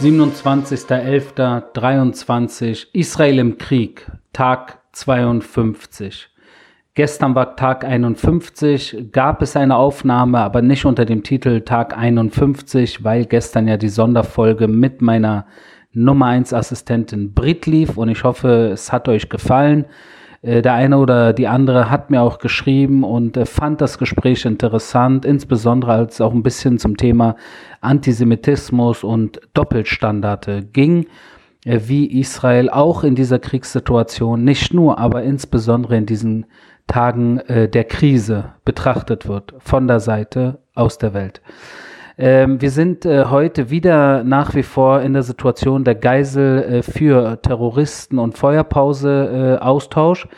27.11.23 Israel im Krieg, Tag 52. Gestern war Tag 51, gab es eine Aufnahme, aber nicht unter dem Titel Tag 51, weil gestern ja die Sonderfolge mit meiner Nummer 1 Assistentin Brit lief und ich hoffe, es hat euch gefallen. Äh, der eine oder die andere hat mir auch geschrieben und äh, fand das Gespräch interessant, insbesondere als es auch ein bisschen zum Thema Antisemitismus und Doppelstandards ging, äh, wie Israel auch in dieser Kriegssituation nicht nur, aber insbesondere in diesen Tagen der Krise betrachtet wird von der Seite aus der Welt. Ähm, wir sind äh, heute wieder nach wie vor in der Situation der Geisel äh, für Terroristen und Feuerpause-Austausch. Äh,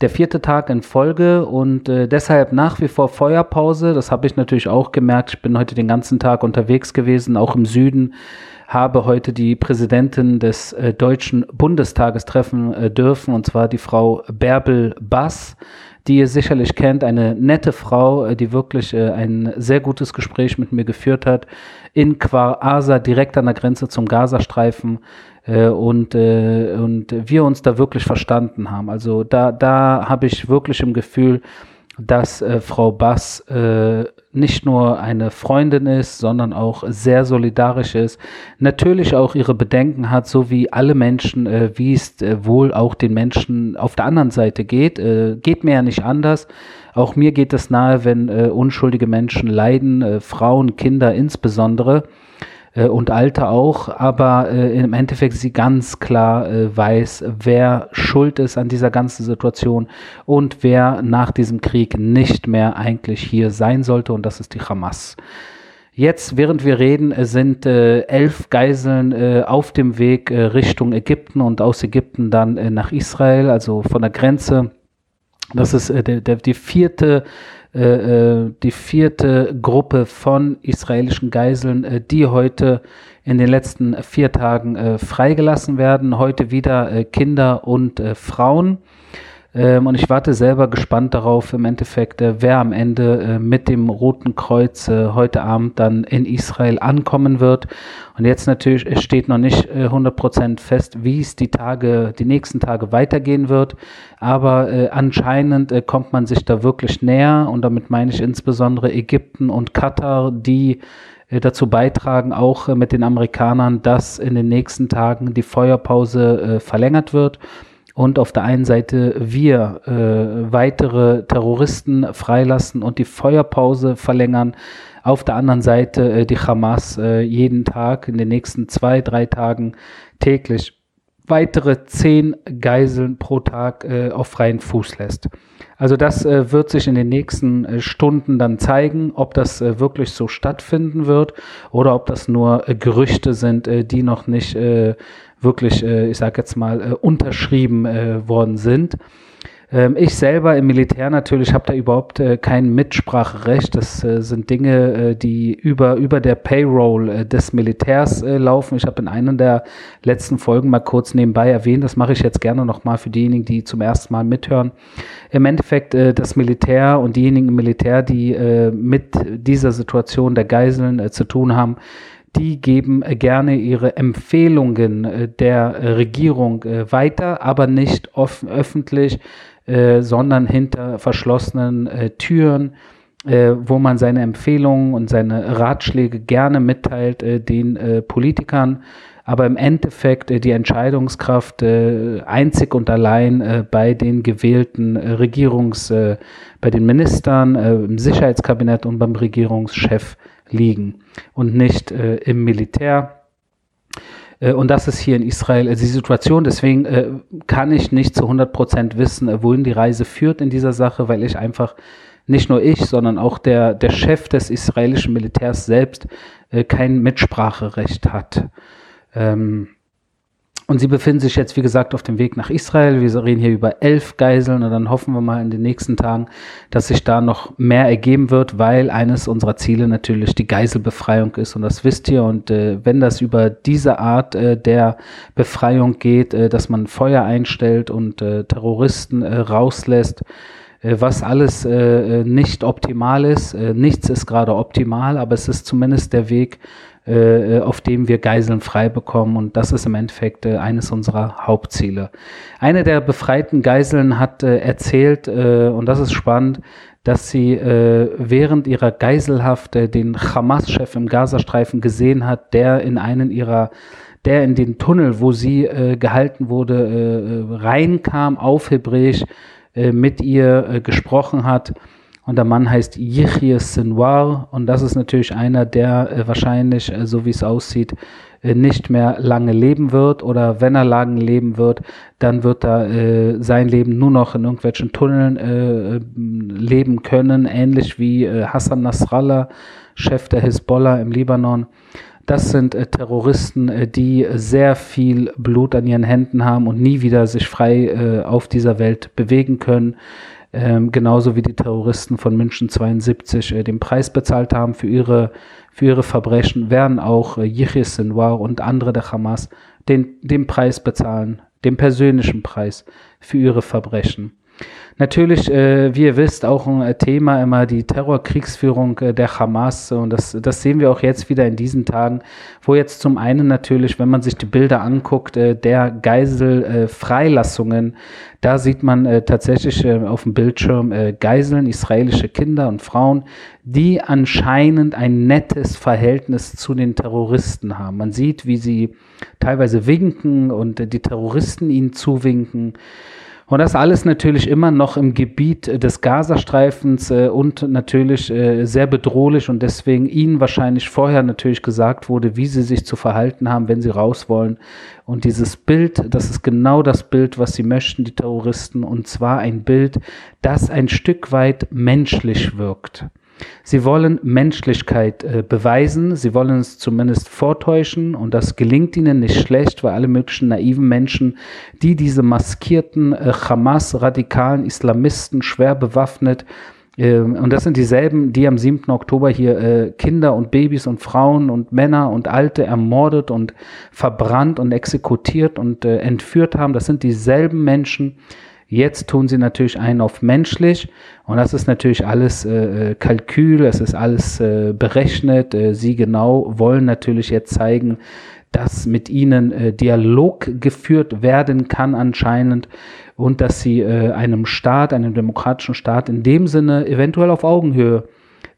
der vierte Tag in Folge und äh, deshalb nach wie vor Feuerpause. Das habe ich natürlich auch gemerkt. Ich bin heute den ganzen Tag unterwegs gewesen, auch im Süden. Habe heute die Präsidentin des äh, Deutschen Bundestages treffen äh, dürfen, und zwar die Frau Bärbel Bass die ihr sicherlich kennt, eine nette Frau, äh, die wirklich äh, ein sehr gutes Gespräch mit mir geführt hat, in Kwar Asa, direkt an der Grenze zum Gazastreifen. Äh, und, und wir uns da wirklich verstanden haben. Also da, da habe ich wirklich im Gefühl, dass äh, Frau Bass äh, nicht nur eine Freundin ist, sondern auch sehr solidarisch ist. Natürlich auch ihre Bedenken hat, so wie alle Menschen, äh, wie es äh, wohl auch den Menschen auf der anderen Seite geht. Äh, geht mir ja nicht anders. Auch mir geht es nahe, wenn äh, unschuldige Menschen leiden, Frauen, Kinder insbesondere äh, und Alte auch, aber äh, im Endeffekt sie ganz klar äh, weiß, wer schuld ist an dieser ganzen Situation und wer nach diesem Krieg nicht mehr eigentlich hier sein sollte und das ist die Hamas. Jetzt, während wir reden, äh, sind äh, elf Geiseln äh, auf dem Weg äh, Richtung Ägypten und aus Ägypten dann äh, nach Israel, also von der Grenze. Das ist äh, der, der, die vierte äh, äh, die vierte Gruppe von israelischen Geiseln, äh, die heute in den letzten vier Tagen äh, freigelassen werden. Heute wieder äh, Kinder und Frauen. Ähm, und ich warte selber gespannt darauf, im Endeffekt, äh, wer am Ende äh, mit dem Roten Kreuz äh, heute Abend dann in Israel ankommen wird. Und jetzt natürlich es steht noch nicht äh, 100% fest, wie es die Tage, die nächsten Tage weitergehen wird. Aber äh, anscheinend äh, kommt man sich da wirklich näher. Und damit meine ich insbesondere Ägypten und Katar, die äh, dazu beitragen, auch mit den Amerikanern, dass in den nächsten Tagen die Feuerpause verlängert wird und auf der einen Seite wir äh, weitere Terroristen freilassen und die Feuerpause verlängern. Auf der anderen Seite äh, die Hamas äh, jeden Tag in den nächsten zwei, drei Tagen täglich weitere zehn Geiseln pro Tag äh, auf freien Fuß lässt. Also das äh, wird sich in den nächsten äh, Stunden dann zeigen, ob das äh, wirklich so stattfinden wird oder ob das nur äh, Gerüchte sind, äh, die noch nicht äh, wirklich, ich sage jetzt mal, unterschrieben worden sind. Ähm, ich selber im Militär natürlich habe da überhaupt äh, kein Mitspracherecht. Das äh, sind Dinge, äh, die über, über der Payroll äh, des Militärs äh, laufen. Ich habe in einer der letzten Folgen mal kurz nebenbei erwähnt, das mache ich jetzt gerne nochmal für diejenigen, die zum ersten Mal mithören. Im Endeffekt äh, das Militär und diejenigen im Militär, die mit dieser Situation der Geiseln zu tun haben, die geben gerne ihre Empfehlungen der Regierung weiter, aber nicht offen, öffentlich, äh, sondern hinter verschlossenen äh, Türen, äh, wo man seine Empfehlungen und seine Ratschläge gerne mitteilt äh, den äh, Politikern, aber im Endeffekt die Entscheidungskraft einzig und allein bei den gewählten Regierungs, bei den Ministern, im Sicherheitskabinett und beim Regierungschef liegen und nicht im Militär äh, und das ist hier in Israel äh, die Situation. Deswegen äh, kann ich nicht zu 100 Prozent wissen, wohin die Reise führt in dieser Sache, weil ich einfach nicht nur ich, sondern auch der, der Chef des israelischen Militärs selbst kein Mitspracherecht hat. Ähm, und sie befinden sich jetzt, wie gesagt, auf dem Weg nach Israel. Wir reden hier über elf Geiseln und dann hoffen wir mal in den nächsten Tagen, dass sich da noch mehr ergeben wird, weil eines unserer Ziele natürlich die Geiselbefreiung ist. Und das wisst ihr. Und äh, wenn das über diese Art äh, der Befreiung geht, äh, dass man Feuer einstellt und äh, Terroristen äh, rauslässt, was alles nicht optimal ist. Nichts ist gerade optimal, aber es ist zumindest der Weg, äh, auf dem wir Geiseln frei bekommen. Und das ist im Endeffekt äh, eines unserer Hauptziele. Eine der befreiten Geiseln hat äh, erzählt, äh, und das ist spannend, dass sie äh, während ihrer Geiselhaft äh, den Hamas-Chef im Gazastreifen gesehen hat, der in einen ihrer der in den Tunnel, wo sie äh, gehalten wurde, äh, reinkam auf Hebräisch, äh, mit ihr äh, gesprochen hat. Und der Mann heißt Yichir Sinwar und das ist natürlich einer, der äh, wahrscheinlich, äh, so wie es aussieht, äh, nicht mehr lange leben wird oder wenn er lange leben wird, dann wird er sein Leben nur noch in irgendwelchen Tunneln leben können, ähnlich wie Hassan Nasrallah, Chef der Hisbollah im Libanon. Das sind äh, Terroristen, äh, die sehr viel Blut an ihren Händen haben und nie wieder sich frei äh, auf dieser Welt bewegen können. Ähm, genauso wie die Terroristen von München 72 äh, den Preis bezahlt haben für ihre, für ihre Verbrechen, werden auch äh, Yichir Sinwar und andere der Hamas den, den Preis bezahlen, den persönlichen Preis für ihre Verbrechen. Natürlich, äh, wie ihr wisst, auch ein äh, Thema immer die Terrorkriegsführung äh, der Hamas. Und das, das sehen wir auch jetzt wieder in diesen Tagen, wo jetzt zum einen natürlich, wenn man sich die Bilder anguckt, äh, der Geiselfreilassungen, da sieht man äh, tatsächlich äh, auf dem Bildschirm äh, Geiseln, israelische Kinder und Frauen, die anscheinend ein nettes Verhältnis zu den Terroristen haben. Man sieht, wie sie teilweise winken und äh, die Terroristen ihnen zuwinken. Und das alles natürlich immer noch im Gebiet des Gazastreifens äh, und natürlich äh, sehr bedrohlich und deswegen ihnen wahrscheinlich vorher natürlich gesagt wurde, wie sie sich zu verhalten haben, wenn sie raus wollen. Und dieses Bild, das ist genau das Bild, was sie möchten, die Terroristen, und zwar ein Bild, das ein Stück weit menschlich wirkt. Sie wollen Menschlichkeit äh, beweisen, sie wollen es zumindest vortäuschen und das gelingt ihnen nicht schlecht, weil alle möglichen naiven Menschen, die diese maskierten äh, Hamas-radikalen Islamisten schwer bewaffnet, äh, und das sind dieselben, die am 7. Oktober hier äh, Kinder und Babys und Frauen und Männer und Alte ermordet und verbrannt und exekutiert und äh, entführt haben. Das sind dieselben Menschen, Jetzt tun sie natürlich einen auf menschlich und das ist natürlich alles äh, äh, Kalkül, es ist alles äh, berechnet. Äh, sie genau wollen natürlich jetzt zeigen, dass mit ihnen äh, Dialog geführt werden kann anscheinend und dass sie äh, einem Staat, einem demokratischen Staat in dem Sinne eventuell auf Augenhöhe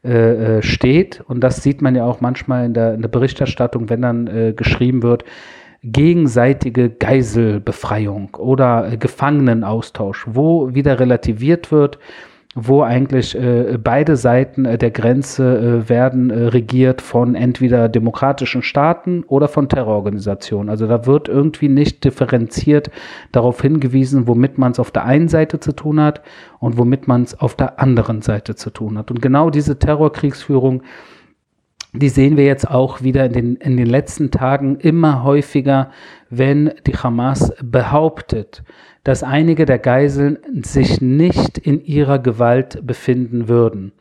äh, äh steht. Und das sieht man ja auch manchmal in der, in der Berichterstattung, wenn dann geschrieben wird, gegenseitige Geiselbefreiung oder äh, Gefangenenaustausch, wo wieder relativiert wird, wo eigentlich äh, beide Seiten äh, der Grenze äh, werden äh, regiert von entweder demokratischen Staaten oder von Terrororganisationen. Also da wird irgendwie nicht differenziert darauf hingewiesen, womit man es auf der einen Seite zu tun hat und womit man es auf der anderen Seite zu tun hat. Und genau diese Terrorkriegsführung die sehen wir jetzt auch wieder in den, in den letzten Tagen immer häufiger, wenn die Hamas behauptet, dass einige der Geiseln sich nicht in ihrer Gewalt befinden würden.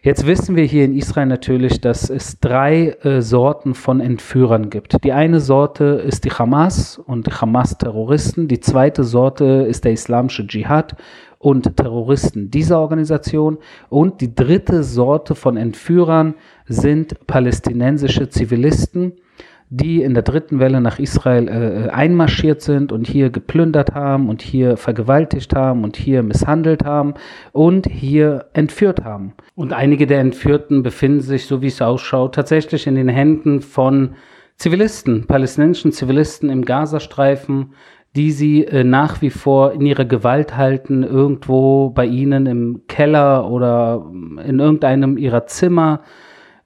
Jetzt wissen wir hier in Israel natürlich, dass es drei äh, Sorten von Entführern gibt. Die eine Sorte ist die Hamas und die Hamas-Terroristen. Die zweite Sorte ist der islamische Dschihad und Terroristen dieser Organisation. Und die dritte Sorte von Entführern sind palästinensische Zivilisten, die in der dritten Welle nach Israel äh, äh, einmarschiert sind und hier geplündert haben und hier vergewaltigt haben und hier misshandelt haben und hier entführt haben. Und einige der Entführten befinden sich, so wie es ausschaut, tatsächlich in den Händen von Zivilisten, palästinensischen Zivilisten im Gazastreifen, die sie äh, nach wie vor in ihrer Gewalt halten, irgendwo bei ihnen im Keller oder in irgendeinem ihrer Zimmer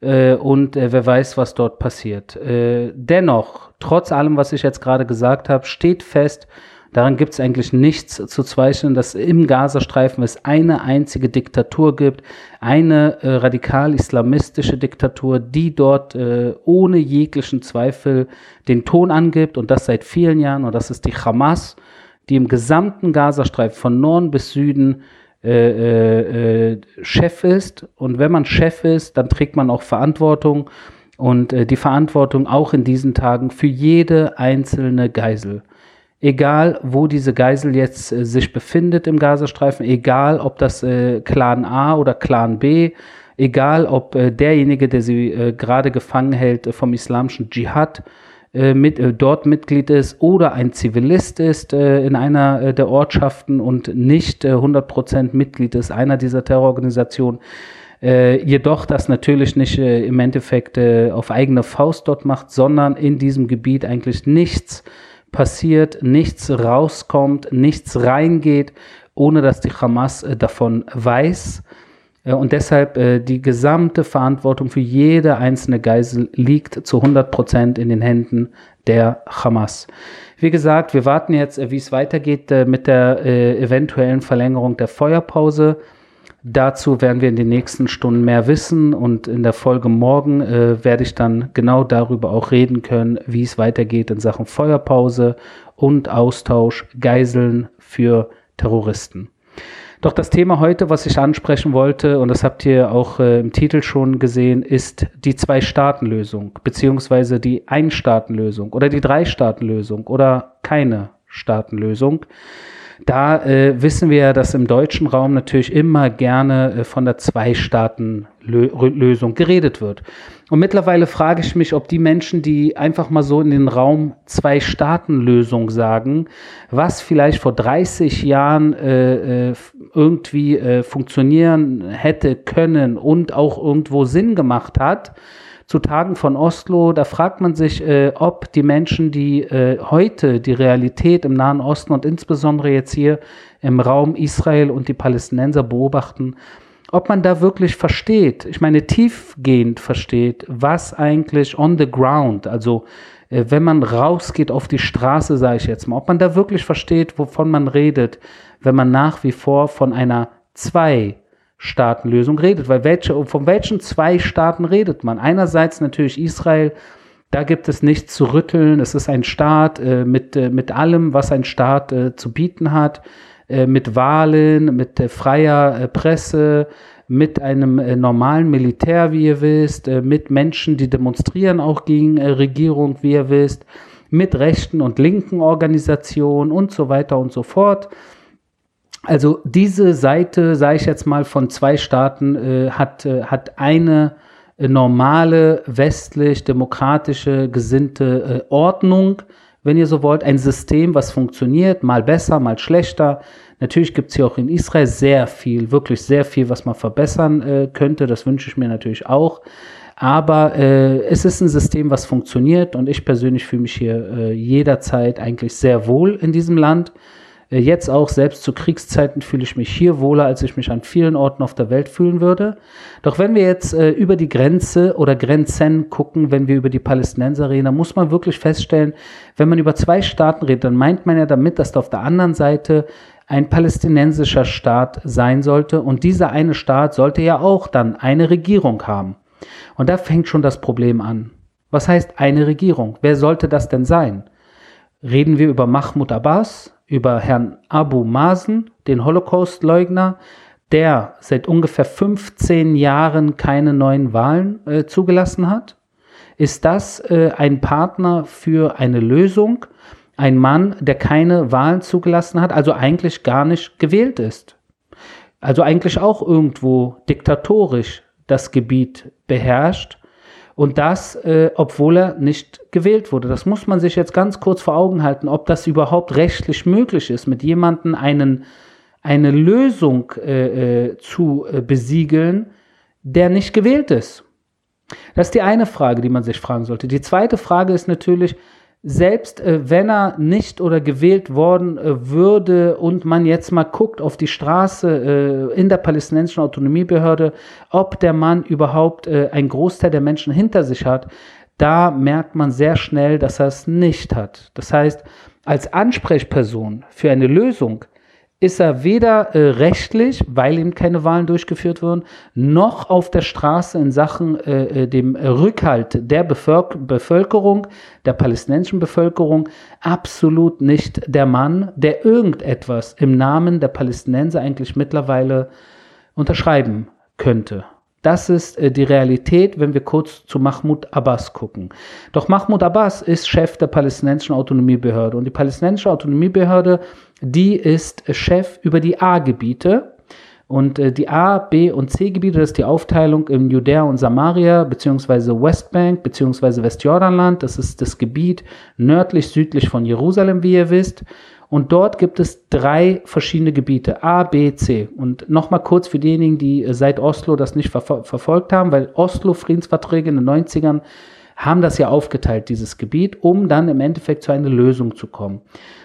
äh, und äh, wer weiß, was dort passiert. Äh, dennoch, trotz allem, was ich jetzt gerade gesagt habe, steht fest, daran gibt es eigentlich nichts zu zweifeln, dass im Gazastreifen es eine einzige Diktatur gibt, eine äh, radikal-islamistische Diktatur, die dort äh, ohne jeglichen Zweifel den Ton angibt und das seit vielen Jahren und das ist die Hamas, die im gesamten Gazastreifen von Norden bis Süden äh, äh, Chef ist. Und wenn man Chef ist, dann trägt man auch Verantwortung und äh, die Verantwortung auch in diesen Tagen für jede einzelne Geisel. Egal, wo diese Geisel jetzt äh, sich befindet im Gazastreifen, egal, ob das äh, Clan A oder Clan B egal ob äh, derjenige, der sie gerade gefangen hält vom islamischen Dschihad, mit, äh, dort Mitglied ist oder ein Zivilist ist äh, in einer äh, der Ortschaften und nicht äh, 100% Mitglied ist einer dieser Terrororganisationen, äh, jedoch das natürlich nicht äh, im Endeffekt äh, auf eigene Faust dort macht, sondern in diesem Gebiet eigentlich nichts passiert, nichts rauskommt, nichts reingeht, ohne dass die Hamas äh, davon weiß. Äh, und deshalb äh, die gesamte Verantwortung für jede einzelne Geisel liegt zu 100 Prozent in den Händen der Hamas. Wie gesagt, wir warten jetzt, äh, wie es weitergeht mit der eventuellen Verlängerung der Feuerpause. Dazu werden wir in den nächsten Stunden mehr wissen und in der Folge morgen äh, werde ich dann genau darüber auch reden können, wie es weitergeht in Sachen Feuerpause und Austausch Geiseln für Terroristen. Doch das Thema heute, was ich ansprechen wollte, und das habt ihr auch äh, im Titel schon gesehen, ist die Zwei-Staaten-Lösung, beziehungsweise die Ein-Staaten-Lösung oder die Drei-Staaten-Lösung oder keine Staatenlösung. Da äh, wissen wir ja, dass im deutschen Raum natürlich immer gerne äh, von der Zwei-Staaten-Lösung geredet wird. Und mittlerweile frage ich mich, ob die Menschen, die einfach mal so in den Raum Zwei-Staaten-Lösung sagen, was vielleicht vor 30 Jahren äh, äh, irgendwie äh, funktionieren hätte können und auch irgendwo Sinn gemacht hat, zu Tagen von Oslo, da fragt man sich, äh, ob die Menschen, die äh, heute die Realität im Nahen Osten und insbesondere jetzt hier im Raum Israel und die Palästinenser beobachten, ob man da wirklich versteht, ich meine tiefgehend versteht, was eigentlich on the ground, also äh, wenn man rausgeht auf die Straße, sage ich jetzt mal, ob man da wirklich versteht, wovon man redet, wenn man nach wie vor von einer zwei Staatenlösung redet. Weil welche, von welchen zwei Staaten redet man? Einerseits natürlich Israel, da gibt es nichts zu rütteln. Es ist ein Staat äh, mit, äh, mit allem, was ein Staat äh, zu bieten hat, äh, mit Wahlen, mit äh, freier äh, Presse, mit einem normalen Militär, wie ihr wisst, mit Menschen, die demonstrieren auch gegen Regierung, wie ihr wisst, mit rechten und linken Organisationen und so weiter und so fort. Also diese Seite, sage ich jetzt mal, von zwei Staaten äh, hat, äh, hat eine äh, normale, westlich-demokratische, gesinnte äh, Ordnung, wenn ihr so wollt, ein System, was funktioniert, mal besser, mal schlechter. Natürlich gibt es hier auch in Israel sehr viel, wirklich sehr viel, was man verbessern äh, könnte. Das wünsche ich mir natürlich auch. Aber äh, es ist ein System, was funktioniert und ich persönlich fühle mich hier äh, jederzeit eigentlich sehr wohl in diesem Land. Äh, jetzt auch, selbst zu Kriegszeiten, fühle ich mich hier wohler, als ich mich an vielen Orten auf der Welt fühlen würde. Doch wenn wir jetzt äh, über die Grenze oder Grenzen gucken, wenn wir über die Palästinenser reden, dann muss man wirklich feststellen, wenn man über zwei Staaten redet, dann meint man ja damit, dass da auf der anderen Seite ein palästinensischer Staat sein sollte und dieser eine Staat sollte ja auch dann eine Regierung haben. Und da fängt schon das Problem an. Was heißt eine Regierung? Wer sollte das denn sein? Reden wir über Mahmoud Abbas, über Herrn Abu Mazen, den Holocaust-Leugner, der seit ungefähr 15 Jahren keine neuen Wahlen äh, zugelassen hat? Ist das äh, ein Partner für eine Lösung? Ein Mann, der keine Wahlen zugelassen hat, also eigentlich gar nicht gewählt ist. Also eigentlich auch irgendwo diktatorisch das Gebiet beherrscht und das, äh, obwohl er nicht gewählt wurde. Das muss man sich jetzt ganz kurz vor Augen halten, ob das überhaupt rechtlich möglich ist, mit jemandem einen, eine Lösung äh, äh, zu äh, besiegeln, der nicht gewählt ist. Das ist die eine Frage, die man sich fragen sollte. Die zweite Frage ist natürlich, selbst äh, wenn er nicht oder gewählt worden äh, würde und man jetzt mal guckt auf die Straße äh, in der palästinensischen Autonomiebehörde, ob der Mann überhaupt äh, ein Großteil der Menschen hinter sich hat, da merkt man sehr schnell, dass er es nicht hat. Das heißt, als Ansprechperson für eine Lösung ist er weder äh, rechtlich, weil ihm keine Wahlen durchgeführt wurden, noch auf der Straße in Sachen äh, äh dem Rückhalt der Bevölker Bevölkerung, der palästinensischen Bevölkerung, absolut nicht der Mann, der irgendetwas im Namen der Palästinenser eigentlich mittlerweile unterschreiben könnte. Das ist äh, die Realität, wenn wir kurz zu Mahmoud Abbas gucken. Doch Mahmoud Abbas ist Chef der palästinensischen Autonomiebehörde und die palästinensische Autonomiebehörde, die ist Chef über die A-Gebiete. Und äh, die A, B und C-Gebiete, das ist die Aufteilung in Judäa und Samaria, beziehungsweise Westbank, beziehungsweise Westjordanland. Das ist das Gebiet nördlich, südlich von Jerusalem, wie ihr wisst. Und dort gibt es drei verschiedene Gebiete, A, B, C. Und nochmal kurz für diejenigen, die äh, seit Oslo das nicht ver verfolgt haben, weil Oslo-Friedensverträge in den 90ern haben das ja aufgeteilt, dieses Gebiet, um dann im Endeffekt zu einer Lösung zu kommen.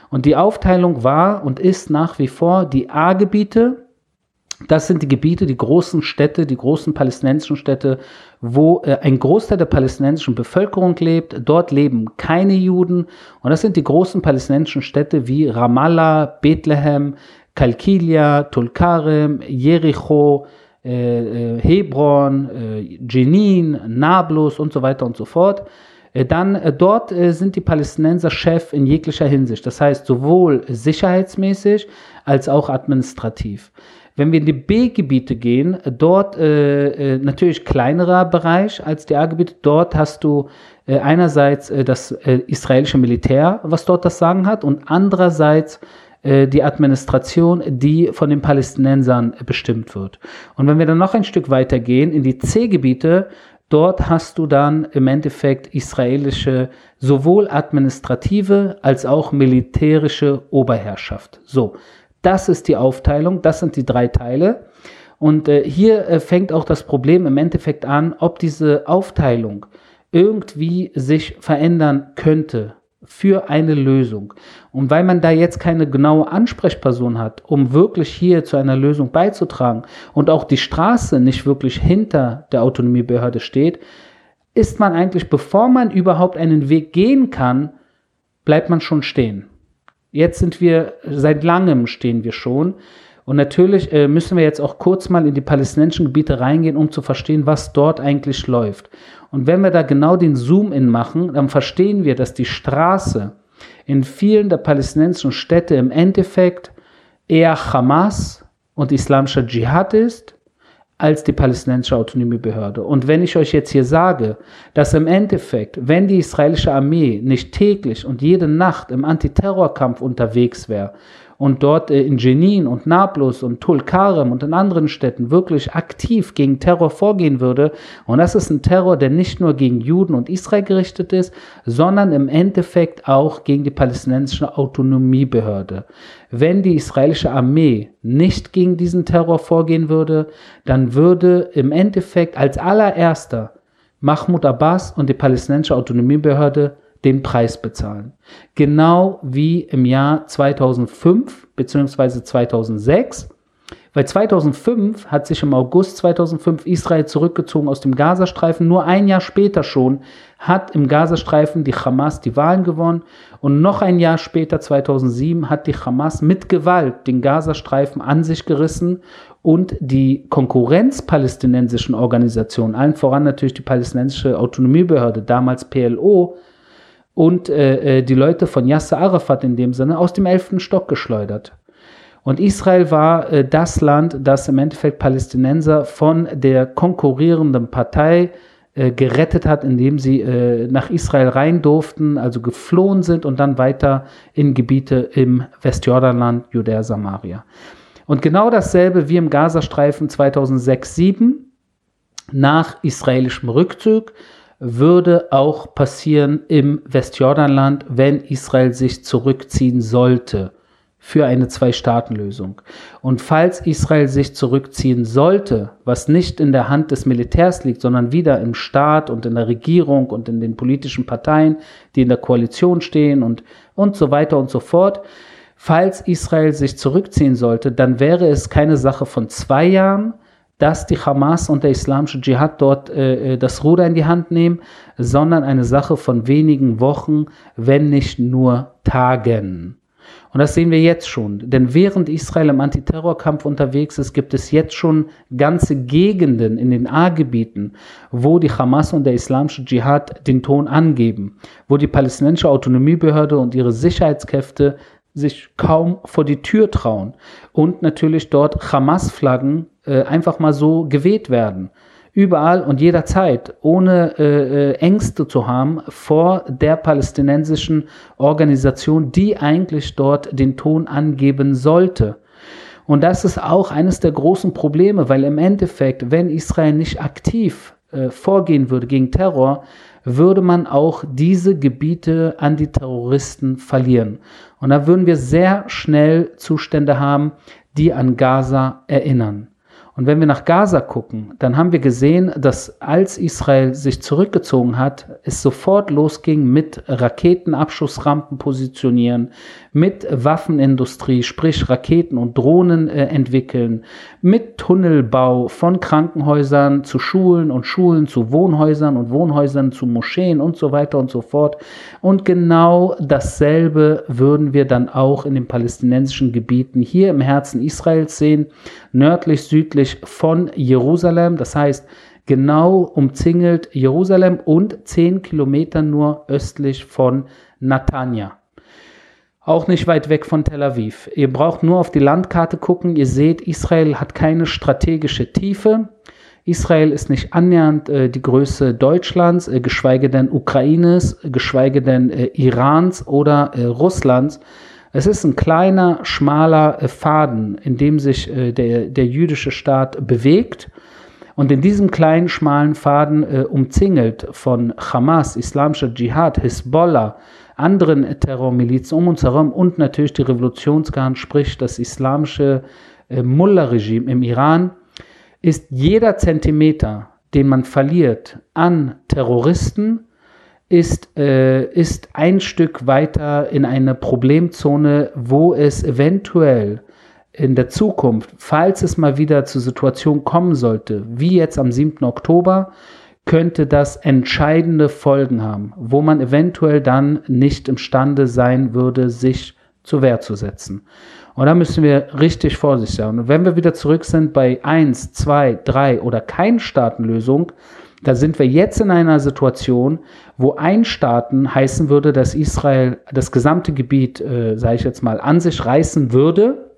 Und die Aufteilung war und ist nach wie vor die A-Gebiete, das sind die Gebiete, die großen Städte, die großen palästinensischen Städte, wo äh, ein Großteil der palästinensischen Bevölkerung lebt. Dort leben keine Juden. Und das sind die großen palästinensischen Städte wie Ramallah, Bethlehem, Kalkilia, Tulkarem, Jericho, äh, äh, Hebron, äh, Jenin, Nablus und so weiter und so fort. Äh, dann äh, dort sind die Palästinenser Chef in jeglicher Hinsicht. Das heißt sowohl sicherheitsmäßig als auch administrativ. Wenn wir in die B-Gebiete gehen, dort äh, äh, natürlich kleinerer Bereich als die A-Gebiete. Dort hast du äh, einerseits äh, das äh, israelische Militär, was dort das Sagen hat, und andererseits äh, die Administration, die von den Palästinensern bestimmt wird. Und wenn wir dann noch ein Stück weiter gehen, in die C-Gebiete, dort hast du dann im Endeffekt israelische sowohl administrative als auch militärische Oberherrschaft. So, das ist die Aufteilung, das sind die drei Teile. Und äh, hier äh, fängt auch das Problem im Endeffekt an, ob diese Aufteilung irgendwie sich verändern könnte für eine Lösung. Und weil man da jetzt keine genaue Ansprechperson hat, um wirklich hier zu einer Lösung beizutragen und auch die Straße nicht wirklich hinter der Autonomiebehörde steht, ist man eigentlich, bevor man überhaupt einen Weg gehen kann, bleibt man schon stehen. Jetzt sind wir, seit langem stehen wir schon. Und natürlich äh, müssen wir jetzt auch kurz mal in die palästinensischen Gebiete reingehen, um zu verstehen, was dort eigentlich läuft. Und wenn wir da genau den Zoom-in machen, dann verstehen wir, dass die Straße in vielen der palästinensischen Städte im Endeffekt eher Hamas und islamischer Dschihad ist als die palästinensische Autonomiebehörde. Und wenn ich euch jetzt hier sage, dass im Endeffekt, wenn die israelische Armee nicht täglich und jede Nacht im Antiterrorkampf unterwegs wäre und dort äh, in Jenin und Nablus und Tulkarem und in anderen Städten wirklich aktiv gegen Terror vorgehen würde. Und das ist ein Terror, der nicht nur gegen Juden und Israel gerichtet ist, sondern im Endeffekt auch gegen die palästinensische Autonomiebehörde. Wenn die israelische Armee nicht gegen diesen Terror vorgehen würde, dann würde im Endeffekt als allererster Mahmoud Abbas und die palästinensische Autonomiebehörde den Preis bezahlen. Genau wie im Jahr 2005 bzw. 2006. Weil 2005 hat sich im August 2005 Israel zurückgezogen aus dem Gazastreifen. Nur ein Jahr später schon hat im Gazastreifen die Hamas die Wahlen gewonnen. Und noch ein Jahr später, 2007, hat die Hamas mit Gewalt den Gazastreifen an sich gerissen und die konkurrenzpalästinensischen Organisationen, allen voran natürlich die palästinensische Autonomiebehörde, damals PLO, und äh, äh, die Leute von Yasser Arafat in dem Sinne aus dem elften Stock geschleudert. Und Israel war äh, das Land, das im Endeffekt Palästinenser von der konkurrierenden Partei äh, gerettet hat, indem sie äh, nach Israel rein durften, also geflohen sind und dann weiter in Gebiete im Westjordanland, Judäa, Samaria. Und genau dasselbe wie im Gazastreifen 2006-2007 nach israelischem Rückzug würde auch passieren im Westjordanland, wenn Israel sich zurückziehen sollte für eine Zwei-Staaten-Lösung. Und falls Israel sich zurückziehen sollte, was nicht in der Hand des Militärs liegt, sondern wieder im Staat und in der Regierung und in den politischen Parteien, die in der Koalition stehen und, und so weiter und so fort, falls Israel sich zurückziehen sollte, dann wäre es keine Sache von zwei Jahren, dass die Hamas und der islamische Dschihad dort äh, äh, das Ruder in die Hand nehmen, sondern eine Sache von wenigen Wochen, wenn nicht nur Tagen. Und das sehen wir jetzt schon. Denn während Israel im Antiterrorkampf unterwegs ist, gibt es jetzt schon ganze Gegenden in den A-Gebieten, wo die Hamas und der islamische Dschihad den Ton angeben, wo die palästinensische Autonomiebehörde und ihre Sicherheitskräfte sich kaum vor die Tür trauen und natürlich dort Hamas-Flaggen äh, einfach mal so geweht werden. Überall und jederzeit, ohne äh, äh, Ängste zu haben vor der palästinensischen Organisation, die eigentlich dort den Ton angeben sollte. Und das ist auch eines der großen Probleme, weil im Endeffekt, wenn Israel nicht aktiv äh, vorgehen würde gegen Terror, würde man auch diese Gebiete an die Terroristen verlieren. Und da würden wir sehr schnell Zustände haben, die an Gaza erinnern. Und wenn wir nach Gaza gucken, dann haben wir gesehen, dass als Israel sich zurückgezogen hat, es sofort losging mit Raketenabschussrampen positionieren, mit Waffenindustrie, sprich Raketen und Drohnen äh, entwickeln, mit Tunnelbau von Krankenhäusern zu Schulen und Schulen zu Wohnhäusern und Wohnhäusern zu Moscheen und so weiter und so fort. Und genau dasselbe würden wir dann auch in den palästinensischen Gebieten hier im Herzen Israels sehen, nördlich, südlich südlich von Jerusalem, das heißt genau umzingelt Jerusalem und zehn Kilometer nur östlich von Natanja. Auch nicht weit weg von Tel Aviv. Ihr braucht nur auf die Landkarte gucken. Ihr seht, Israel hat keine strategische Tiefe. Israel ist nicht annähernd äh, die Größe Deutschlands, äh, geschweige denn Ukraines, geschweige denn äh, Irans oder äh, Russlands. Es ist ein kleiner, schmaler äh, Faden, in dem sich äh, der, der jüdische Staat bewegt. Und in diesem kleinen, schmalen Faden äh, umzingelt von Hamas, islamischer Dschihad, Hisbollah, anderen Terrormilizen um uns herum und natürlich die Revolutionsgarden, sprich das islamische äh, Mullah-Regime im Iran, ist jeder Zentimeter, den man verliert an Terroristen, ist, äh, ist ein Stück weiter in eine Problemzone, wo es eventuell in der Zukunft, falls es mal wieder zur Situation kommen sollte, wie jetzt am 7. Oktober, könnte das entscheidende Folgen haben, wo man eventuell dann nicht imstande sein würde, sich zur Wehr zu setzen. Und da müssen wir richtig vorsichtig sein. Und wenn wir wieder zurück sind bei 1, 2, 3 oder kein Staatenlösung, da sind wir jetzt in einer Situation, wo Einstaaten heißen würde, dass Israel das gesamte Gebiet, äh, sage ich jetzt mal, an sich reißen würde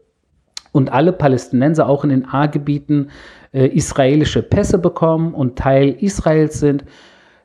und alle Palästinenser auch in den A-Gebieten äh, israelische Pässe bekommen und Teil Israels sind.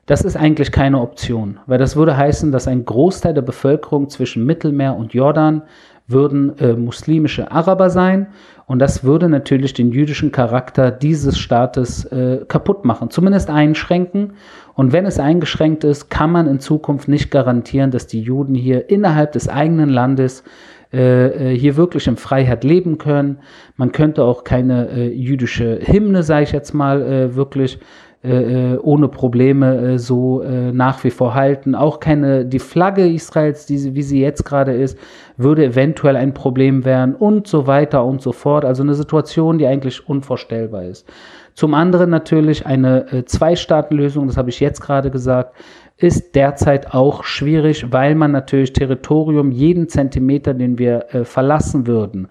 Das ist eigentlich keine Option, weil das würde heißen, dass ein Großteil der Bevölkerung zwischen Mittelmeer und Jordan würden äh, muslimische Araber sein und das würde natürlich den jüdischen Charakter dieses Staates äh, kaputt machen, zumindest einschränken. Und wenn es eingeschränkt ist, kann man in Zukunft nicht garantieren, dass die Juden hier innerhalb des eigenen Landes äh, äh hier wirklich in Freiheit leben können. Man könnte auch keine äh, jüdische Hymne, sage ich jetzt mal, wirklich äh, äh, ohne Probleme äh, so äh, nach wie vor halten. Auch keine, die Flagge Israels, die, wie sie jetzt gerade ist, würde eventuell ein Problem werden und so weiter und so fort. Also eine Situation, die eigentlich unvorstellbar ist. Zum anderen natürlich eine äh, Zwei-Staaten-Lösung, das habe ich jetzt gerade gesagt, ist derzeit auch schwierig, weil man natürlich Territorium, jeden Zentimeter, den wir äh, verlassen würden,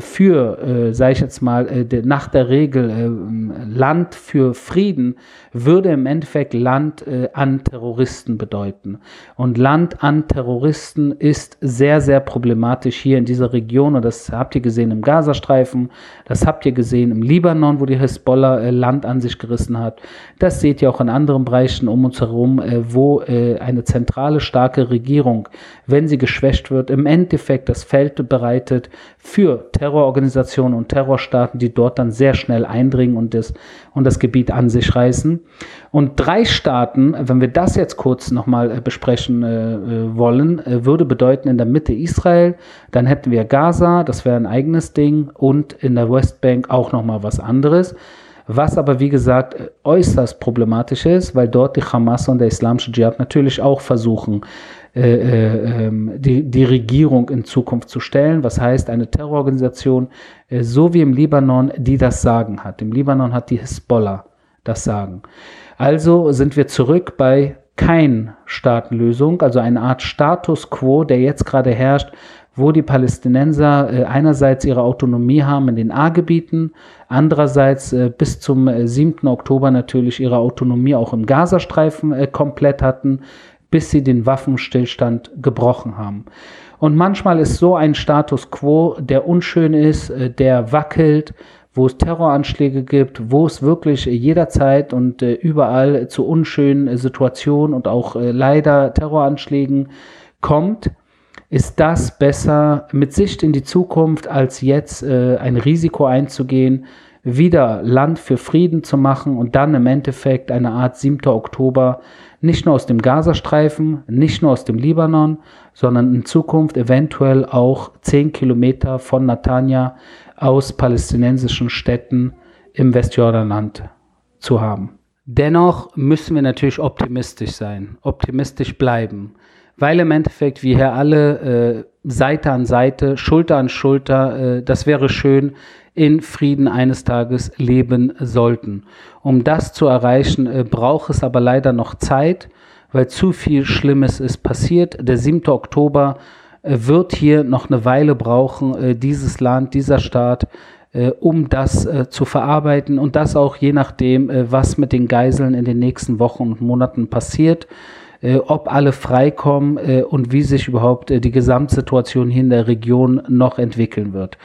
für, äh, sage ich jetzt mal, äh, nach der Regel äh, Land für Frieden, würde im Endeffekt Land äh, an Terroristen bedeuten. Und Land an Terroristen ist sehr, sehr problematisch hier in dieser Region. Und das habt ihr gesehen im Gazastreifen, das habt ihr gesehen im Libanon, wo die Hezbollah äh, Land an sich gerissen hat. Das seht ihr auch in anderen Bereichen um uns herum, äh, wo äh, eine zentrale, starke Regierung, wenn sie geschwächt wird, im Endeffekt das Feld bereitet für Terrororganisationen und Terrorstaaten, die dort dann sehr schnell eindringen und das, und das Gebiet an sich reißen. Und drei Staaten, wenn wir das jetzt kurz nochmal äh, besprechen äh, äh, wollen, äh, würde bedeuten in der Mitte Israel, dann hätten wir Gaza, das wäre ein eigenes Ding, und in der Westbank auch nochmal was anderes. Was aber, wie gesagt, äußerst problematisch ist, weil dort die Hamas und der islamische Dschihad natürlich auch versuchen, äh, äh, ähm, die, die Regierung in Zukunft zu stellen. Was heißt eine Terrororganisation, äh, so wie im Libanon, die das Sagen hat. Im Libanon hat die Hisbollah das Sagen. Also sind wir zurück bei kein Staatenlösung, also eine Art Status quo, der jetzt gerade herrscht, wo die Palästinenser äh, einerseits ihre Autonomie haben in den A-Gebieten, andererseits äh, bis zum äh, 7. Oktober natürlich ihre Autonomie auch im Gazastreifen äh, komplett hatten, bis sie den Waffenstillstand gebrochen haben. Und manchmal ist so ein Status quo, der unschön ist, äh, der wackelt, wo es Terroranschläge gibt, wo es wirklich jederzeit und äh, überall zu unschönen Situationen und auch äh, leider Terroranschlägen kommt, ist das besser mit Sicht in die Zukunft, als jetzt äh, ein Risiko einzugehen, wieder Land für Frieden zu machen und dann im Endeffekt eine Art 7. Oktober nicht nur aus dem Gazastreifen, nicht nur aus dem Libanon, sondern in Zukunft eventuell auch 10 Kilometer von Natanja aus palästinensischen Städten im Westjordanland zu haben. Dennoch müssen wir natürlich optimistisch sein, optimistisch bleiben, weil im Endeffekt wir hier alle äh, Seite an Seite, Schulter an Schulter, äh, das wäre schön, in Frieden eines Tages leben sollten. Um das zu erreichen, äh, braucht es aber leider noch Zeit, weil zu viel Schlimmes ist passiert. Der 7. Oktober äh, wird hier noch eine Weile brauchen, äh, dieses Land, dieser Staat, um das zu verarbeiten und das auch je nachdem, was mit den Geiseln in den nächsten Wochen und Monaten passiert ob alle freikommen und wie sich überhaupt die Gesamtsituation hier in der Region noch entwickeln wird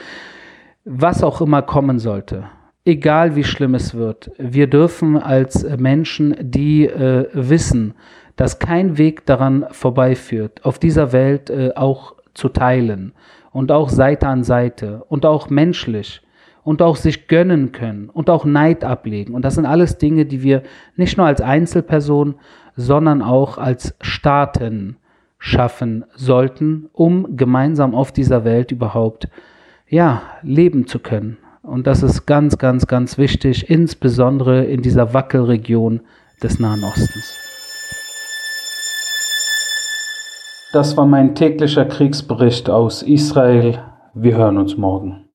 was auch immer kommen sollte, egal wie schlimm es wird, wir dürfen als Menschen, die äh, wissen, dass kein Weg daran vorbeiführt, auf dieser Welt äh, auch zu teilen und auch Seite an Seite und auch menschlich und auch sich gönnen können und auch Neid ablegen. Und das sind alles Dinge, die wir nicht nur als Einzelperson, sondern auch als Staaten schaffen sollten, um gemeinsam auf dieser Welt überhaupt ja, leben zu können. Und das ist ganz, ganz, ganz wichtig, insbesondere in dieser Wackelregion des Nahen Ostens. Das war mein täglicher Kriegsbericht aus Israel. Wir hören uns morgen.